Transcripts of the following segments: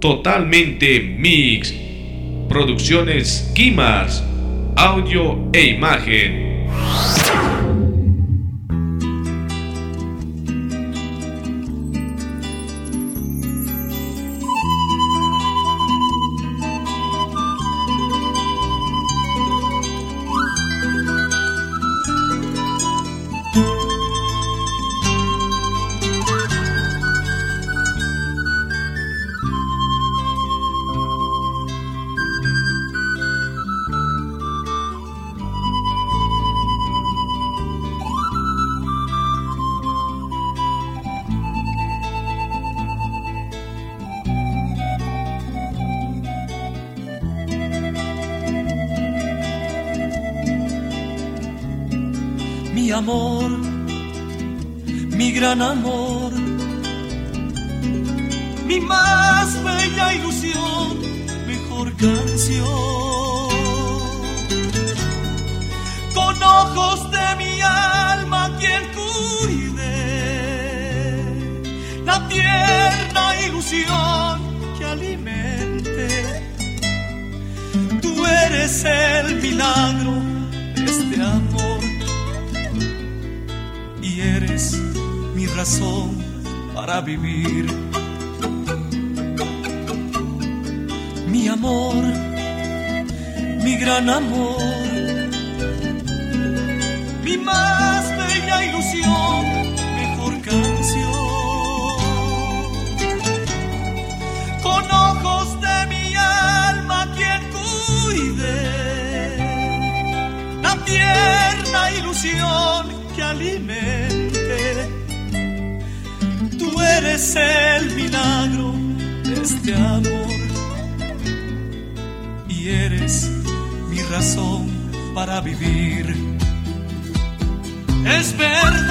Totalmente Mix. Producciones Kimars. Audio e imagen. Amor, mi más bella ilusión, mejor canción. Con ojos de mi alma quien cuide la tierna ilusión que alimente. Tú eres el milagro para vivir. Mi amor, mi gran amor, mi más bella ilusión, mejor canción. Con ojos de mi alma quien cuide la tierna ilusión que alimente eres el milagro de este amor y eres mi razón para vivir. Es verdad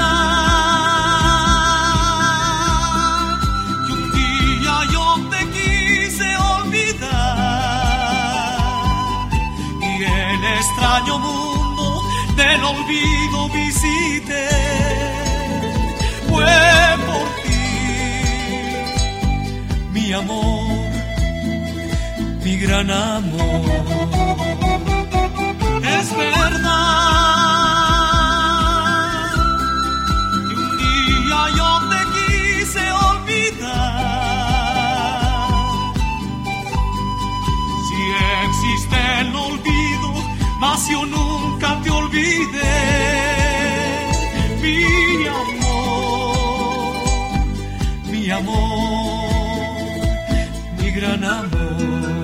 que un día yo te quise olvidar y el extraño mundo del olvido visité. Mi amor, mi gran amor. Es verdad que un día yo te quise olvidar. Si existe el olvido, mas yo nunca te olvidé. Mi amor, mi amor gran amor.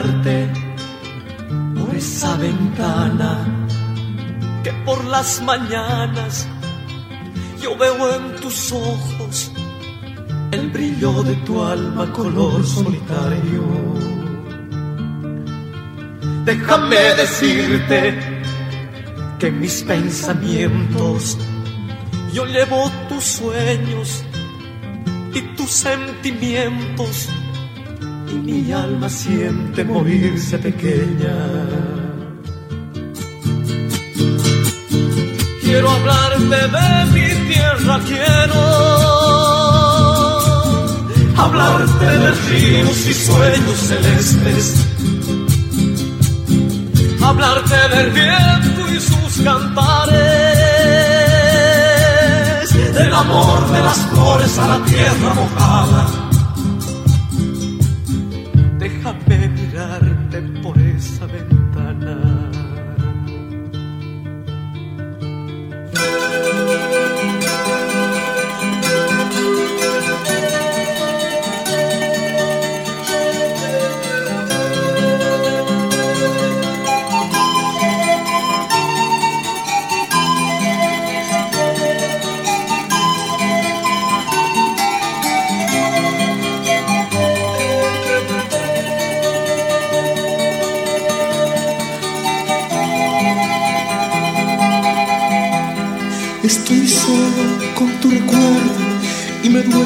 Por esa ventana que por las mañanas yo veo en tus ojos el brillo de tu alma color solitario. Déjame decirte que mis pensamientos yo llevo tus sueños y tus sentimientos y mi alma siente morirse pequeña. Quiero hablar hablarte de mi tierra quiero. Hablarte de ríos y sueños celestes. Hablarte del viento y sus cantares. Del amor de las flores a la tierra mojada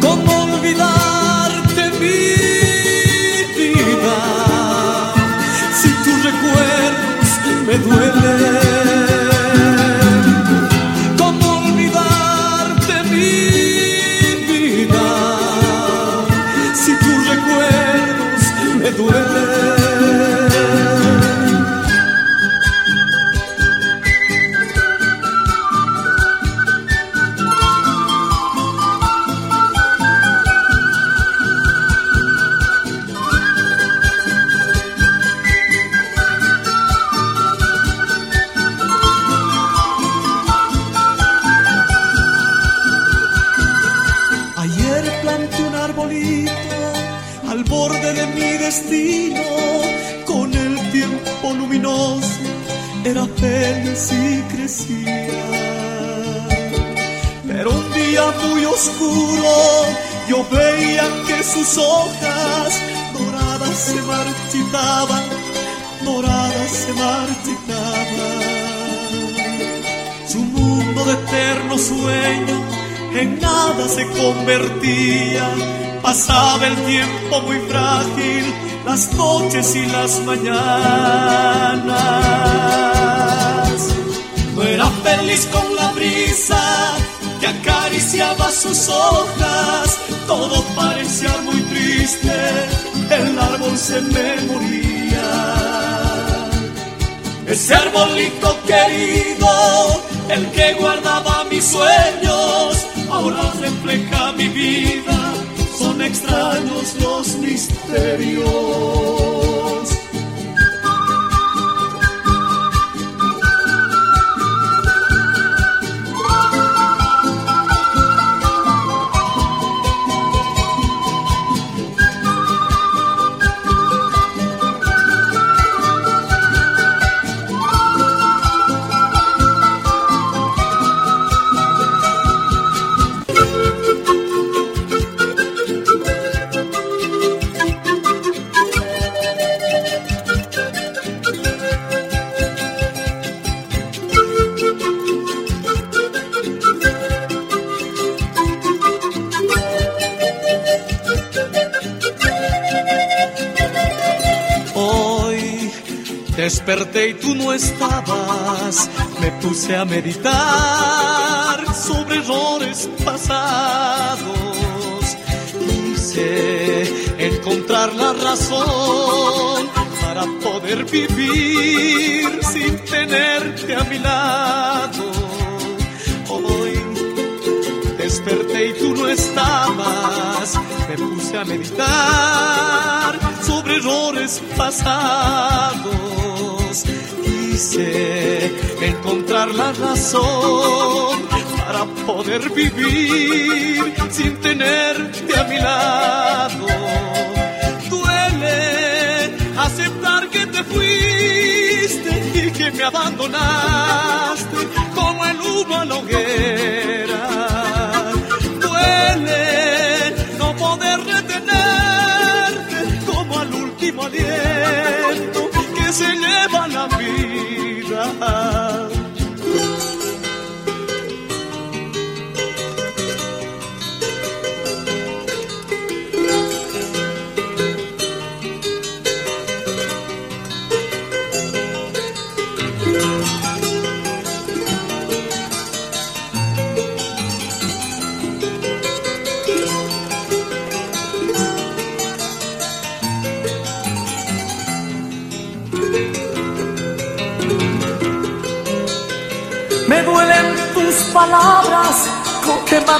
¿Cómo olvidarte mi vida? Si tus recuerdos me duelen. de mi destino. Con el tiempo luminoso era feliz y crecía. Pero un día muy oscuro yo veía que sus hojas doradas se marchitaban, doradas se marchitaban. Su mundo de eterno sueño en nada se convertía mañanas. No era feliz con la brisa que acariciaba sus hojas, todo parecía muy triste, el árbol se me moría. Ese arbolito querido, el que guardaba mis sueños, ahora refleja mi vida, son extraños los misterios. Desperté y tú no estabas, me puse a meditar sobre errores pasados. Quise encontrar la razón para poder vivir sin tenerte a mi lado. Hoy desperté y tú no estabas, me puse a meditar sobre errores pasados quise encontrar la razón para poder vivir sin tenerte a mi lado. Duele aceptar que te fuiste y que me abandonaste como el hoguera. Listen.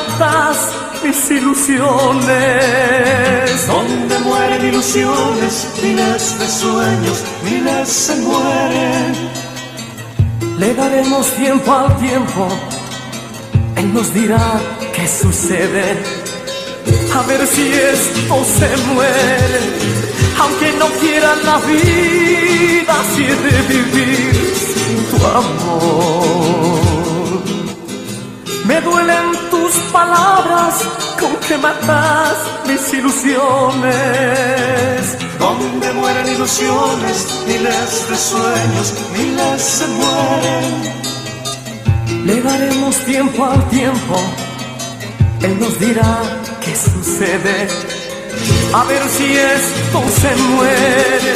Matas mis ilusiones. Donde mueren ilusiones, miles de sueños, miles se mueren. Le daremos tiempo al tiempo, Él nos dirá qué sucede. A ver si esto se muere, aunque no quiera la vida, si he de vivir sin tu amor. Me duelen tus palabras con que matas mis ilusiones. Donde mueren ilusiones, miles de sueños, miles se mueren. Le daremos tiempo al tiempo, Él nos dirá qué sucede. A ver si esto se muere,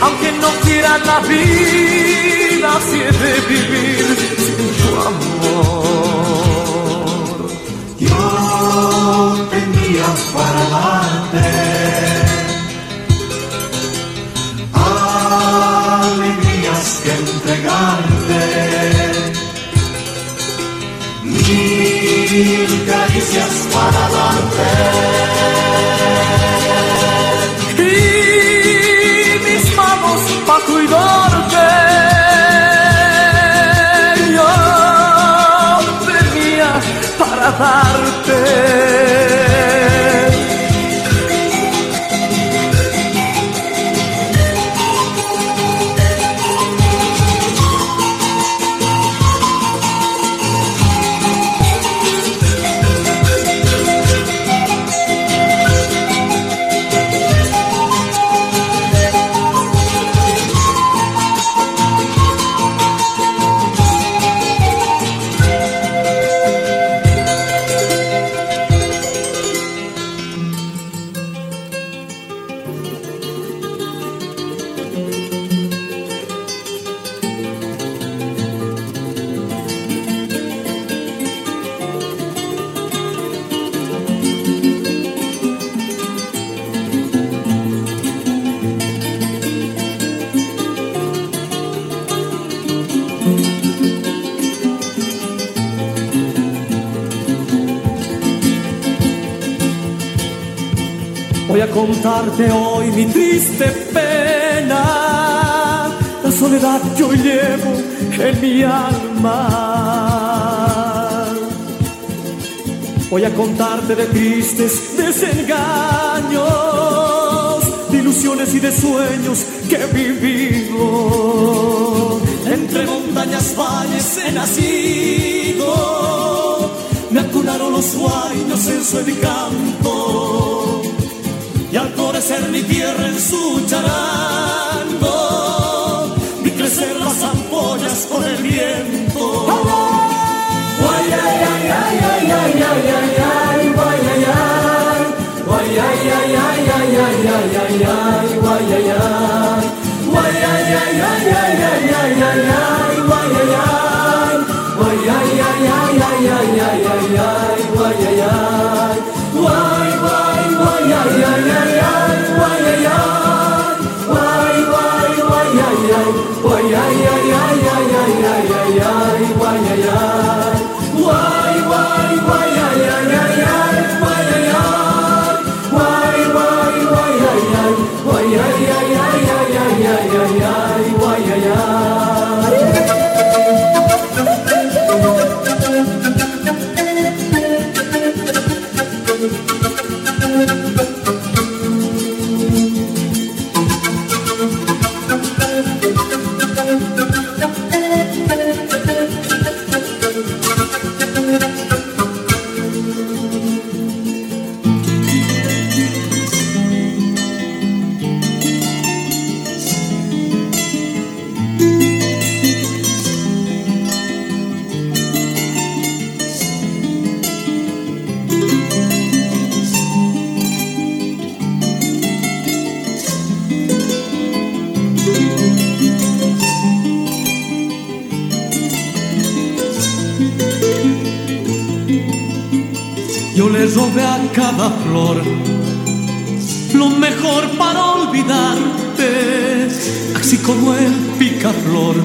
aunque no quiera la vida, si he de vivir sin tu amor. Para darte alegrías que entregarte, mil caricias para darte. A contarte hoy mi triste pena, la soledad que hoy llevo en mi alma. Voy a contarte de tristes desengaños, de ilusiones y de sueños que he vivido. Entre montañas, valles he nacido, me acunaron los sueños en su encanto florecer mi tierra en su charango, vi crecer las ampollas con el viento. Ay, ay, ay, ay, ay, ay, ay, ay, ay, ay, ay, ay, ay, ay, ay, ay, ay, ay, ay, yeah, yeah. Yo le robé a cada flor lo mejor para olvidarte, así como el picaflor.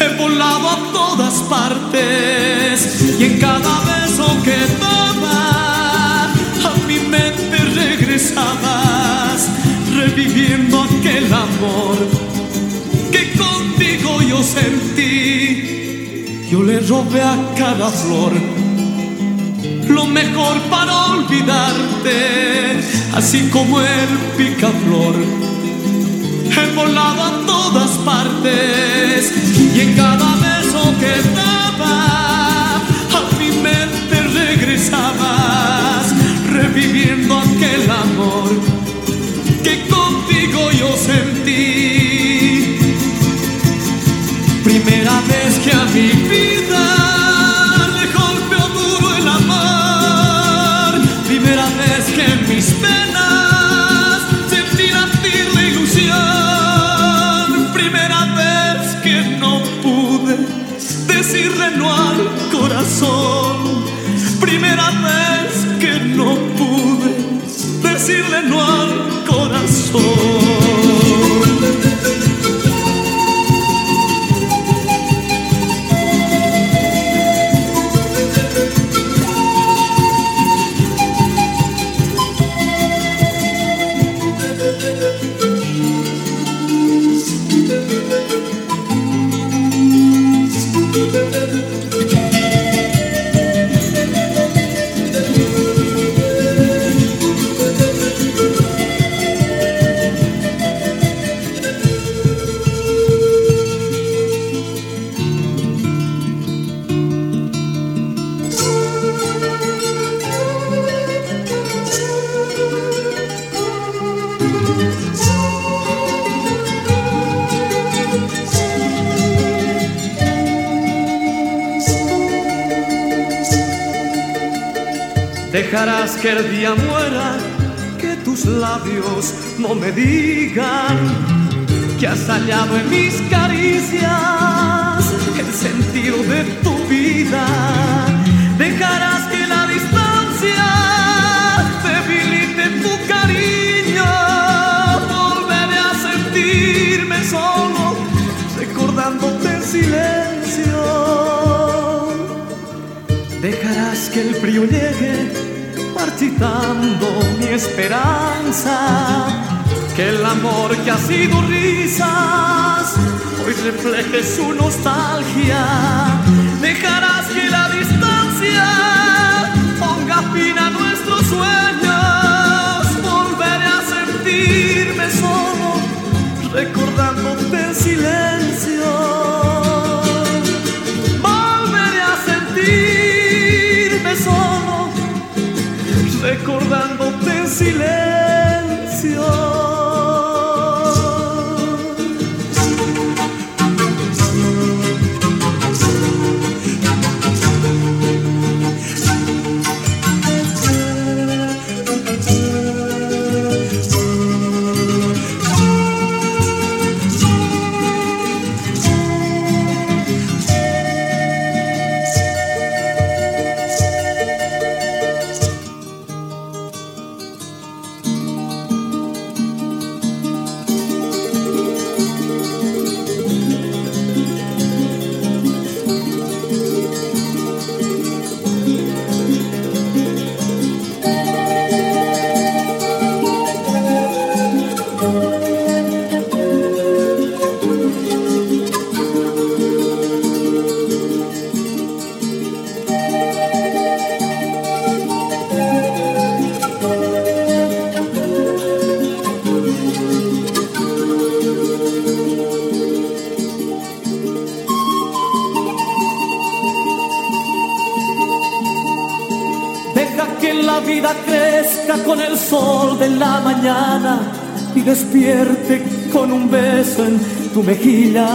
He volado a todas partes y en cada beso que daba a mi mente regresabas, reviviendo aquel amor que contigo yo sentí. Yo le robé a cada flor lo mejor para olvidarte, así como el picaflor. He volado a todas Dejarás que el día muera, que tus labios no me digan que has hallado en mis caricias el sentido de tu vida. Dejarás que la distancia debilite tu cariño, volveré a sentirme solo recordándote en silencio. Dejarás que el frío llegue mi esperanza. Que el amor que ha sido risas hoy refleje su nostalgia. Dejarás que la distancia ponga fin a nuestros sueños. Volveré a sentirme solo recordándote en silencio. Recordándote en silencio. Despierte con un beso en tu mejilla.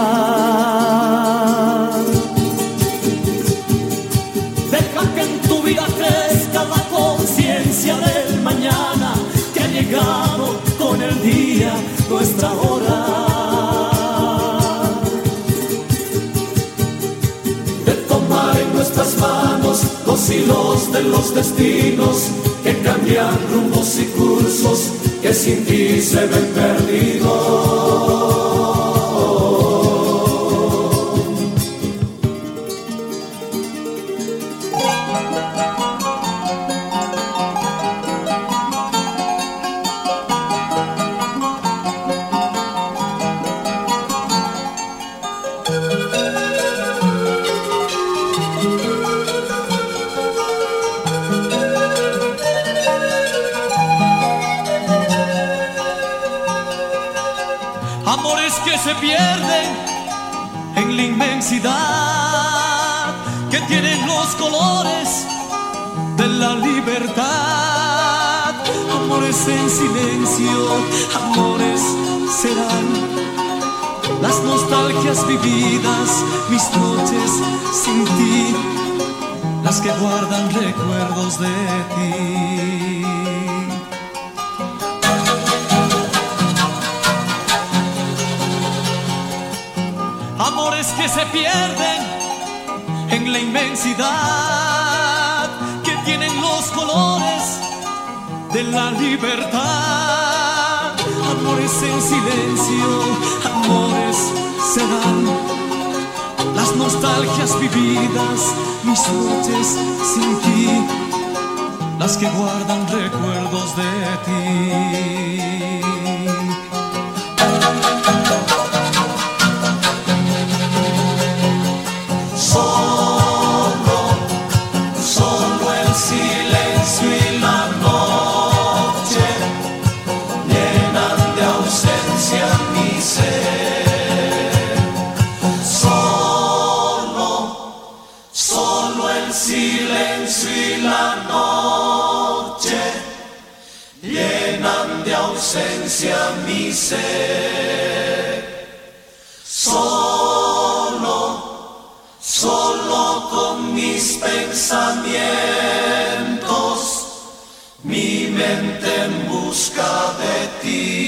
Deja que en tu vida crezca la conciencia del mañana que ha llegado con el día, nuestra hora. De tomar en nuestras manos los hilos de los destinos cambian rumbos y cursos que sin ti se ven perdidos. Que tienen los colores de la libertad. Amores en silencio, amores serán las nostalgias vividas, mis noches sin ti, las que guardan recuerdos de ti. Amores que se pierden en la inmensidad, que tienen los colores de la libertad. Amores en silencio, amores serán las nostalgias vividas, mis noches sin ti, las que guardan recuerdos de ti. Mi mente en busca de ti.